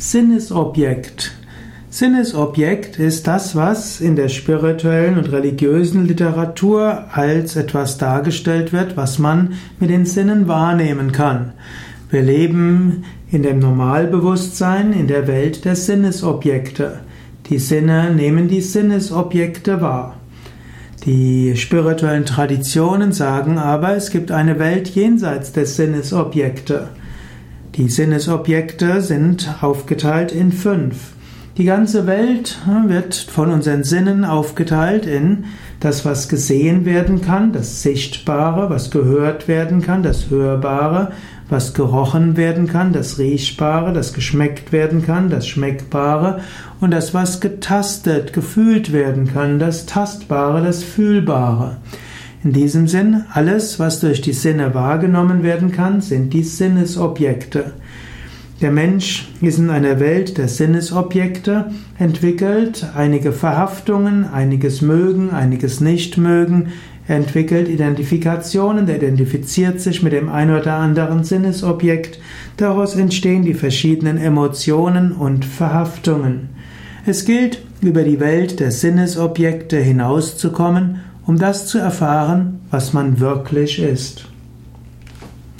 Sinnesobjekt. Sinnesobjekt ist das, was in der spirituellen und religiösen Literatur als etwas dargestellt wird, was man mit den Sinnen wahrnehmen kann. Wir leben in dem Normalbewusstsein in der Welt der Sinnesobjekte. Die Sinne nehmen die Sinnesobjekte wahr. Die spirituellen Traditionen sagen aber, es gibt eine Welt jenseits der Sinnesobjekte. Die Sinnesobjekte sind aufgeteilt in fünf. Die ganze Welt hm, wird von unseren Sinnen aufgeteilt in das, was gesehen werden kann, das Sichtbare, was gehört werden kann, das Hörbare, was gerochen werden kann, das Riechbare, das geschmeckt werden kann, das Schmeckbare und das, was getastet, gefühlt werden kann, das Tastbare, das Fühlbare. In diesem Sinn, alles, was durch die Sinne wahrgenommen werden kann, sind die Sinnesobjekte. Der Mensch ist in einer Welt der Sinnesobjekte, entwickelt einige Verhaftungen, einiges mögen, einiges nicht mögen, entwickelt Identifikationen, er identifiziert sich mit dem ein oder anderen Sinnesobjekt, daraus entstehen die verschiedenen Emotionen und Verhaftungen. Es gilt, über die Welt der Sinnesobjekte hinauszukommen um das zu erfahren, was man wirklich ist.